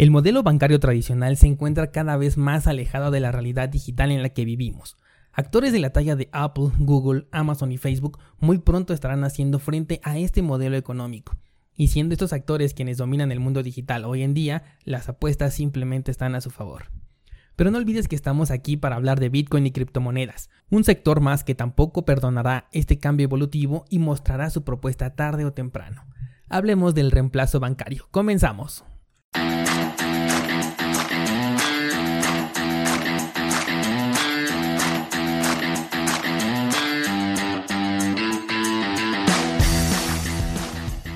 El modelo bancario tradicional se encuentra cada vez más alejado de la realidad digital en la que vivimos. Actores de la talla de Apple, Google, Amazon y Facebook muy pronto estarán haciendo frente a este modelo económico. Y siendo estos actores quienes dominan el mundo digital hoy en día, las apuestas simplemente están a su favor. Pero no olvides que estamos aquí para hablar de Bitcoin y criptomonedas, un sector más que tampoco perdonará este cambio evolutivo y mostrará su propuesta tarde o temprano. Hablemos del reemplazo bancario. Comenzamos.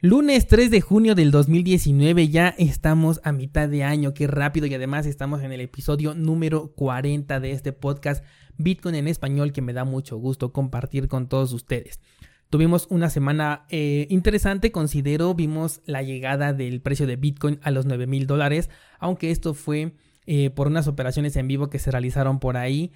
Lunes 3 de junio del 2019, ya estamos a mitad de año, qué rápido y además estamos en el episodio número 40 de este podcast Bitcoin en español que me da mucho gusto compartir con todos ustedes. Tuvimos una semana eh, interesante, considero, vimos la llegada del precio de Bitcoin a los 9 mil dólares, aunque esto fue eh, por unas operaciones en vivo que se realizaron por ahí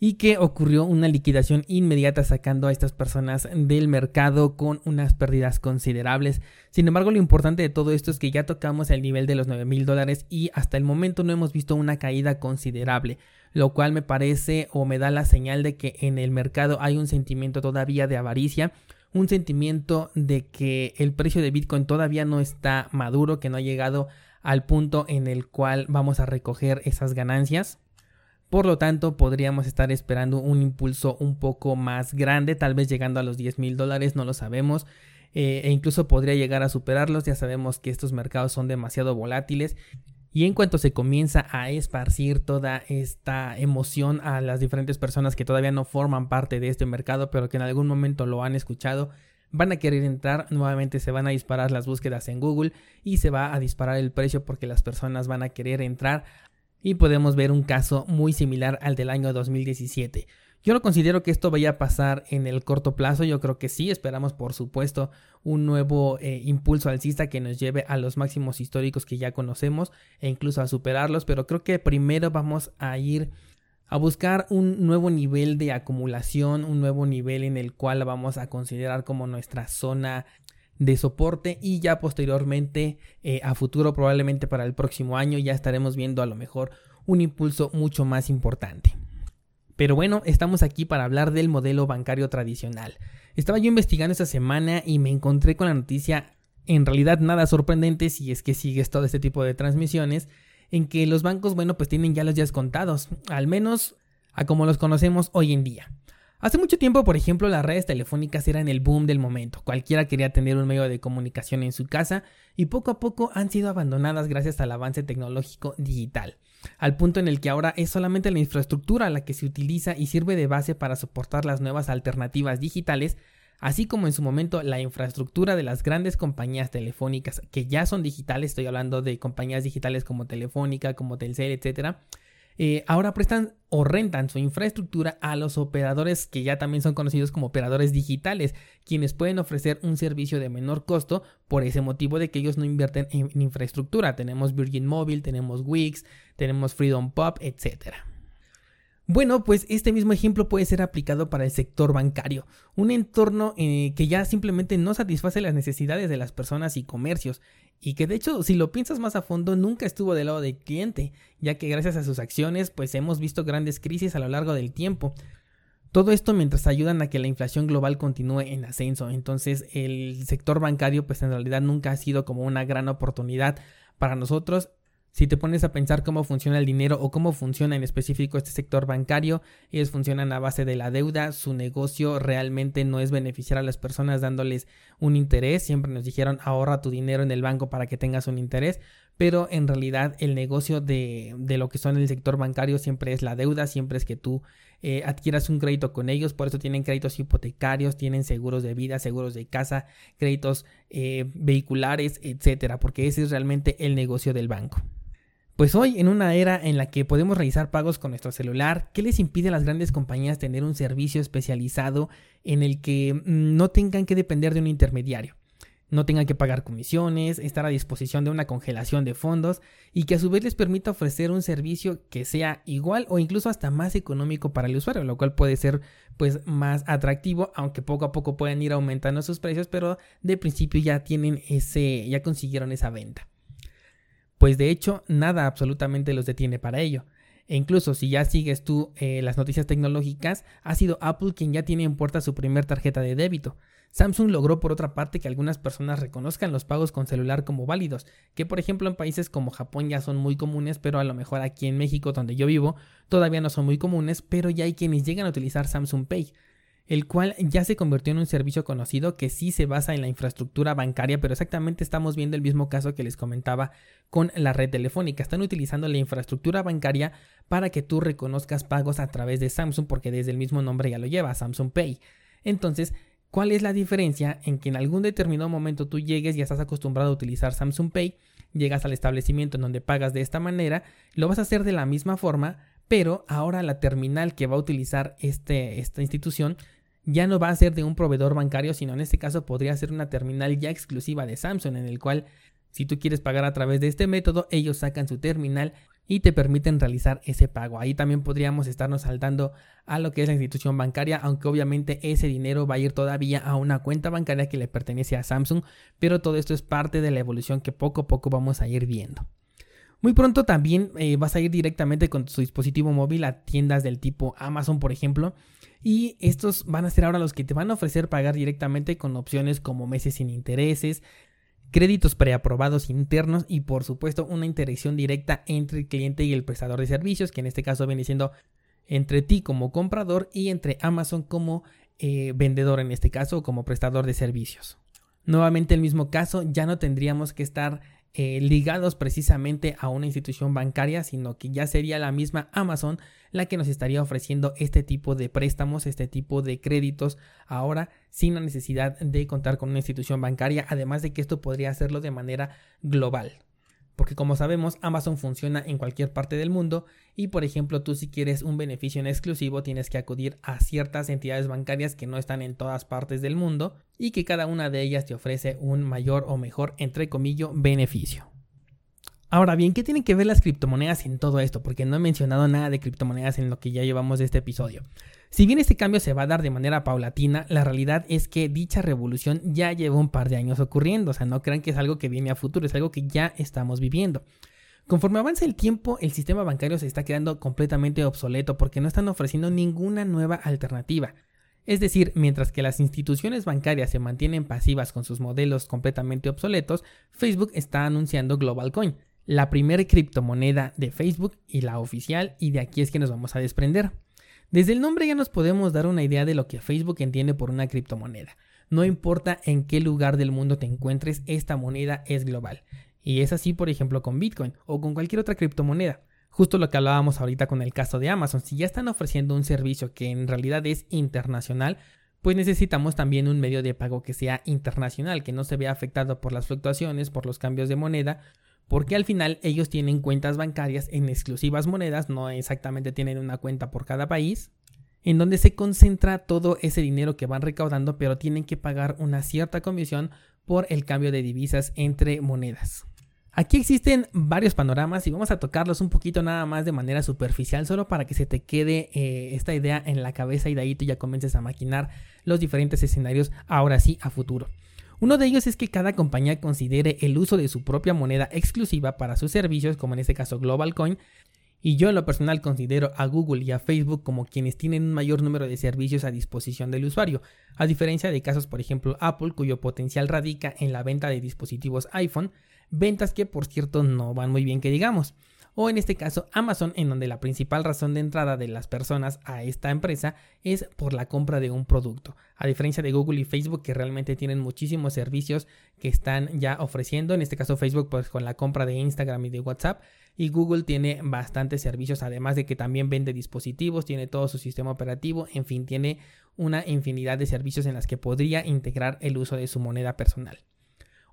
y que ocurrió una liquidación inmediata sacando a estas personas del mercado con unas pérdidas considerables. Sin embargo, lo importante de todo esto es que ya tocamos el nivel de los 9 mil dólares y hasta el momento no hemos visto una caída considerable, lo cual me parece o me da la señal de que en el mercado hay un sentimiento todavía de avaricia un sentimiento de que el precio de Bitcoin todavía no está maduro, que no ha llegado al punto en el cual vamos a recoger esas ganancias. Por lo tanto, podríamos estar esperando un impulso un poco más grande, tal vez llegando a los 10 mil dólares, no lo sabemos. Eh, e incluso podría llegar a superarlos. Ya sabemos que estos mercados son demasiado volátiles. Y en cuanto se comienza a esparcir toda esta emoción a las diferentes personas que todavía no forman parte de este mercado, pero que en algún momento lo han escuchado, van a querer entrar, nuevamente se van a disparar las búsquedas en Google y se va a disparar el precio porque las personas van a querer entrar y podemos ver un caso muy similar al del año 2017. Yo no considero que esto vaya a pasar en el corto plazo, yo creo que sí, esperamos por supuesto un nuevo eh, impulso alcista que nos lleve a los máximos históricos que ya conocemos e incluso a superarlos, pero creo que primero vamos a ir a buscar un nuevo nivel de acumulación, un nuevo nivel en el cual vamos a considerar como nuestra zona de soporte y ya posteriormente eh, a futuro probablemente para el próximo año ya estaremos viendo a lo mejor un impulso mucho más importante. Pero bueno, estamos aquí para hablar del modelo bancario tradicional. Estaba yo investigando esta semana y me encontré con la noticia en realidad nada sorprendente si es que sigues todo este tipo de transmisiones en que los bancos, bueno, pues tienen ya los días contados, al menos a como los conocemos hoy en día. Hace mucho tiempo, por ejemplo, las redes telefónicas eran el boom del momento. Cualquiera quería tener un medio de comunicación en su casa y poco a poco han sido abandonadas gracias al avance tecnológico digital, al punto en el que ahora es solamente la infraestructura la que se utiliza y sirve de base para soportar las nuevas alternativas digitales, así como en su momento la infraestructura de las grandes compañías telefónicas que ya son digitales, estoy hablando de compañías digitales como Telefónica, como Telcel, etcétera eh, ahora prestan o rentan su infraestructura a los operadores que ya también son conocidos como operadores digitales, quienes pueden ofrecer un servicio de menor costo por ese motivo de que ellos no invierten en, infraestructura. Tenemos Virgin Mobile, tenemos Wix, tenemos Freedom Pop, etcétera. Bueno, pues este mismo ejemplo puede ser aplicado para el sector bancario, un entorno eh, que ya simplemente no satisface las necesidades de las personas y comercios, y que de hecho si lo piensas más a fondo nunca estuvo del lado del cliente, ya que gracias a sus acciones pues hemos visto grandes crisis a lo largo del tiempo. Todo esto mientras ayudan a que la inflación global continúe en ascenso. Entonces el sector bancario pues en realidad nunca ha sido como una gran oportunidad para nosotros si te pones a pensar cómo funciona el dinero o cómo funciona en específico este sector bancario, ellos funcionan a base de la deuda, su negocio realmente no es beneficiar a las personas dándoles un interés, siempre nos dijeron ahorra tu dinero en el banco para que tengas un interés, pero en realidad el negocio de, lo que son el sector bancario siempre es la deuda, siempre es que tú eh, adquieras un crédito con ellos, por eso tienen créditos hipotecarios, tienen seguros de vida, seguros de casa, créditos eh, vehiculares, etcétera, porque ese es realmente el negocio del banco. Pues hoy, en una era en la que podemos realizar pagos con nuestro celular, ¿qué les impide a las grandes compañías tener un servicio especializado en el que mm, no tengan que depender de un intermediario? No tengan que pagar comisiones, estar a disposición de una congelación de fondos y que a su vez les permita ofrecer un servicio que sea igual o incluso hasta más económico para el usuario, lo cual puede ser pues más atractivo, aunque poco a poco puedan ir aumentando sus precios, pero de principio ya tienen ese, ya consiguieron esa venta pues de hecho nada absolutamente los detiene para ello. E incluso si ya sigues tú eh, las noticias tecnológicas, ha sido Apple quien ya tiene en puerta su primer tarjeta de débito. Samsung logró por otra parte que algunas personas reconozcan los pagos con celular como válidos, que por ejemplo en países como Japón ya son muy comunes, pero a lo mejor aquí en México donde yo vivo todavía no son muy comunes, pero ya hay quienes llegan a utilizar Samsung Pay el cual ya se convirtió en un servicio conocido que sí se basa en la infraestructura bancaria, pero exactamente estamos viendo el mismo caso que les comentaba con la red telefónica. Están utilizando la infraestructura bancaria para que tú reconozcas pagos a través de Samsung, porque desde el mismo nombre ya lo lleva, Samsung Pay. Entonces, ¿cuál es la diferencia en que en algún determinado momento tú llegues y estás acostumbrado a utilizar Samsung Pay? Llegas al establecimiento en donde pagas de esta manera, lo vas a hacer de la misma forma, pero ahora la terminal que va a utilizar este, esta institución ya no va a ser de un proveedor bancario, sino en este caso podría ser una terminal ya exclusiva de Samsung, en el cual si tú quieres pagar a través de este método, ellos sacan su terminal y te permiten realizar ese pago. Ahí también podríamos estarnos saltando a lo que es la institución bancaria, aunque obviamente ese dinero va a ir todavía a una cuenta bancaria que le pertenece a Samsung, pero todo esto es parte de la evolución que poco a poco vamos a ir viendo. Muy pronto también eh, vas a ir directamente con tu dispositivo móvil a tiendas del tipo Amazon, por ejemplo, y estos van a ser ahora los que te van a ofrecer pagar directamente con opciones como meses sin intereses, créditos preaprobados internos y por supuesto una interacción directa entre el cliente y el prestador de servicios, que en este caso viene siendo entre ti como comprador y entre Amazon como eh, vendedor en este caso como prestador de servicios. Nuevamente el mismo caso, ya no tendríamos que estar eh, ligados precisamente a una institución bancaria, sino que ya sería la misma Amazon la que nos estaría ofreciendo este tipo de préstamos, este tipo de créditos ahora sin la necesidad de contar con una institución bancaria, además de que esto podría hacerlo de manera global. Porque como sabemos, Amazon funciona en cualquier parte del mundo y por ejemplo tú si quieres un beneficio en exclusivo tienes que acudir a ciertas entidades bancarias que no están en todas partes del mundo y que cada una de ellas te ofrece un mayor o mejor entre comillas beneficio. Ahora bien, ¿qué tienen que ver las criptomonedas en todo esto? Porque no he mencionado nada de criptomonedas en lo que ya llevamos de este episodio. Si bien este cambio se va a dar de manera paulatina, la realidad es que dicha revolución ya lleva un par de años ocurriendo, o sea, no crean que es algo que viene a futuro, es algo que ya estamos viviendo. Conforme avanza el tiempo, el sistema bancario se está quedando completamente obsoleto porque no están ofreciendo ninguna nueva alternativa. Es decir, mientras que las instituciones bancarias se mantienen pasivas con sus modelos completamente obsoletos, Facebook está anunciando Global Coin, la primera criptomoneda de Facebook y la oficial, y de aquí es que nos vamos a desprender. Desde el nombre ya nos podemos dar una idea de lo que Facebook entiende por una criptomoneda. No importa en qué lugar del mundo te encuentres, esta moneda es global. Y es así, por ejemplo, con Bitcoin o con cualquier otra criptomoneda. Justo lo que hablábamos ahorita con el caso de Amazon. Si ya están ofreciendo un servicio que en realidad es internacional, pues necesitamos también un medio de pago que sea internacional, que no se vea afectado por las fluctuaciones, por los cambios de moneda porque al final ellos tienen cuentas bancarias en exclusivas monedas, no exactamente tienen una cuenta por cada país, en donde se concentra todo ese dinero que van recaudando, pero tienen que pagar una cierta comisión por el cambio de divisas entre monedas. Aquí existen varios panoramas y vamos a tocarlos un poquito nada más de manera superficial, solo para que se te quede eh, esta idea en la cabeza y de ahí tú ya comiences a maquinar los diferentes escenarios ahora sí a futuro. Uno de ellos es que cada compañía considere el uso de su propia moneda exclusiva para sus servicios, como en este caso Global Coin, Y yo en lo personal considero a Google y a Facebook como quienes tienen un mayor número de servicios a disposición del usuario, a diferencia de casos por ejemplo Apple cuyo potencial radica en la venta de dispositivos iPhone, ventas que por cierto no van muy bien que digamos o en este caso Amazon, en donde la principal razón de entrada de las personas a esta empresa es por la compra de un producto, a diferencia de Google y Facebook que realmente tienen muchísimos servicios que están ya ofreciendo, en este caso Facebook pues con la compra de Instagram y de WhatsApp, y Google tiene bastantes servicios, además de que también vende dispositivos, tiene todo su sistema operativo, en fin, tiene una infinidad de servicios en las que podría integrar el uso de su moneda personal.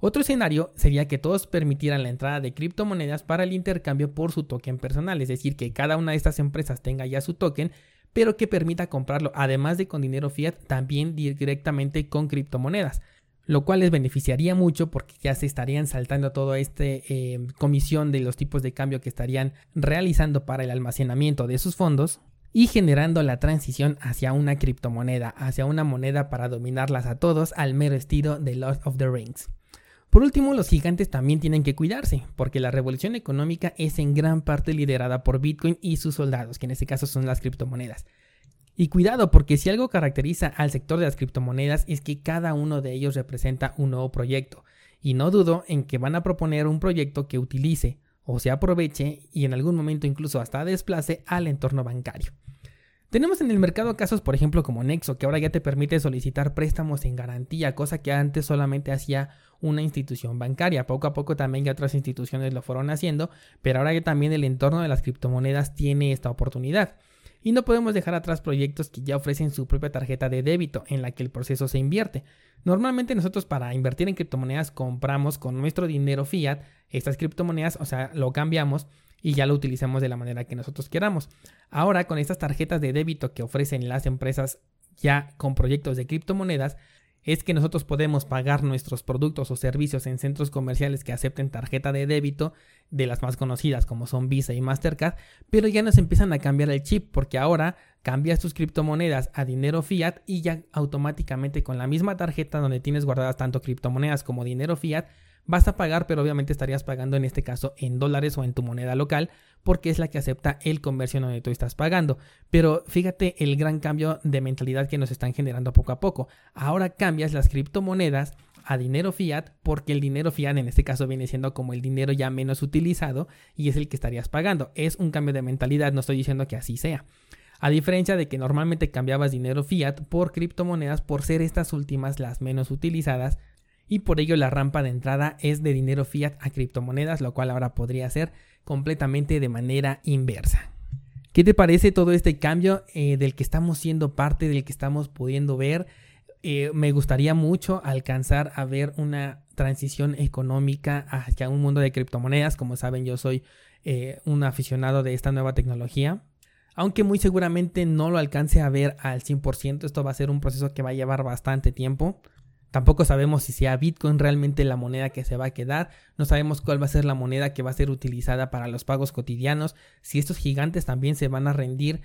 Otro escenario sería que todos permitieran la entrada de criptomonedas para el intercambio por su token personal, es decir, que cada una de estas empresas tenga ya su token, pero que permita comprarlo, además de con dinero fiat, también directamente con criptomonedas, lo cual les beneficiaría mucho porque ya se estarían saltando toda esta eh, comisión de los tipos de cambio que estarían realizando para el almacenamiento de sus fondos y generando la transición hacia una criptomoneda, hacia una moneda para dominarlas a todos al mero estilo de Lord of the Rings. Por último, los gigantes también tienen que cuidarse, porque la revolución económica es en gran parte liderada por Bitcoin y sus soldados, que en este caso son las criptomonedas. Y cuidado, porque si algo caracteriza al sector de las criptomonedas es que cada uno de ellos representa un nuevo proyecto, y no dudo en que van a proponer un proyecto que utilice o se aproveche y en algún momento incluso hasta desplace al entorno bancario. Tenemos en el mercado casos, por ejemplo, como Nexo, que ahora ya te permite solicitar préstamos en garantía, cosa que antes solamente hacía una institución bancaria. Poco a poco también ya otras instituciones lo fueron haciendo, pero ahora ya también el entorno de las criptomonedas tiene esta oportunidad. Y no podemos dejar atrás proyectos que ya ofrecen su propia tarjeta de débito en la que el proceso se invierte. Normalmente nosotros para invertir en criptomonedas compramos con nuestro dinero fiat estas criptomonedas, o sea, lo cambiamos y ya lo utilizamos de la manera que nosotros queramos. Ahora con estas tarjetas de débito que ofrecen las empresas ya con proyectos de criptomonedas, es que nosotros podemos pagar nuestros productos o servicios en centros comerciales que acepten tarjeta de débito de las más conocidas como son Visa y Mastercard, pero ya nos empiezan a cambiar el chip porque ahora cambias tus criptomonedas a dinero fiat y ya automáticamente con la misma tarjeta donde tienes guardadas tanto criptomonedas como dinero fiat vas a pagar, pero obviamente estarías pagando en este caso en dólares o en tu moneda local, porque es la que acepta el comercio donde tú estás pagando. Pero fíjate el gran cambio de mentalidad que nos están generando poco a poco. Ahora cambias las criptomonedas a dinero fiat porque el dinero fiat en este caso viene siendo como el dinero ya menos utilizado y es el que estarías pagando. Es un cambio de mentalidad, no estoy diciendo que así sea. A diferencia de que normalmente cambiabas dinero fiat por criptomonedas por ser estas últimas las menos utilizadas, y por ello la rampa de entrada es de dinero fiat a criptomonedas, lo cual ahora podría ser completamente de manera inversa. ¿Qué te parece todo este cambio eh, del que estamos siendo parte, del que estamos pudiendo ver? Eh, me gustaría mucho alcanzar a ver una transición económica hacia un mundo de criptomonedas. Como saben, yo soy eh, un aficionado de esta nueva tecnología. Aunque muy seguramente no lo alcance a ver al 100%, esto va a ser un proceso que va a llevar bastante tiempo. Tampoco sabemos si sea Bitcoin realmente la moneda que se va a quedar, no sabemos cuál va a ser la moneda que va a ser utilizada para los pagos cotidianos, si estos gigantes también se van a rendir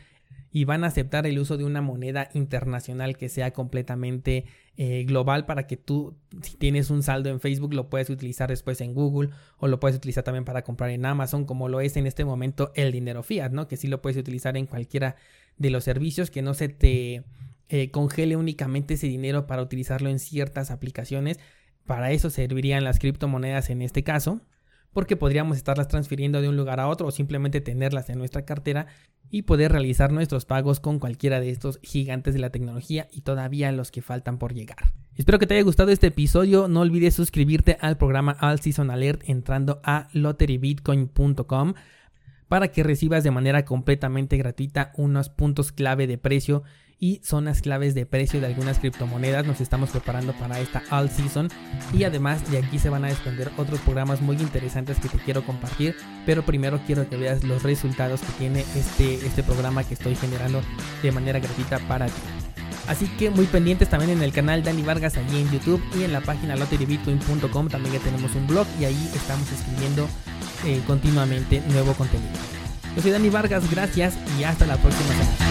y van a aceptar el uso de una moneda internacional que sea completamente eh, global para que tú, si tienes un saldo en Facebook, lo puedes utilizar después en Google o lo puedes utilizar también para comprar en Amazon, como lo es en este momento el dinero fiat, ¿no? Que sí lo puedes utilizar en cualquiera de los servicios, que no se te eh, congele únicamente ese dinero para utilizarlo en ciertas aplicaciones. Para eso servirían las criptomonedas en este caso, porque podríamos estarlas transfiriendo de un lugar a otro o simplemente tenerlas en nuestra cartera y poder realizar nuestros pagos con cualquiera de estos gigantes de la tecnología y todavía los que faltan por llegar. Espero que te haya gustado este episodio. No olvides suscribirte al programa All Season Alert entrando a lotterybitcoin.com para que recibas de manera completamente gratuita unos puntos clave de precio y zonas claves de precio de algunas criptomonedas. Nos estamos preparando para esta all season y además de aquí se van a desprender otros programas muy interesantes que te quiero compartir, pero primero quiero que veas los resultados que tiene este, este programa que estoy generando de manera gratuita para ti. Así que muy pendientes también en el canal Dani Vargas allí en YouTube y en la página lotterybitcoin.com también ya tenemos un blog y ahí estamos escribiendo eh, continuamente nuevo contenido. Yo soy Dani Vargas, gracias y hasta la próxima semana.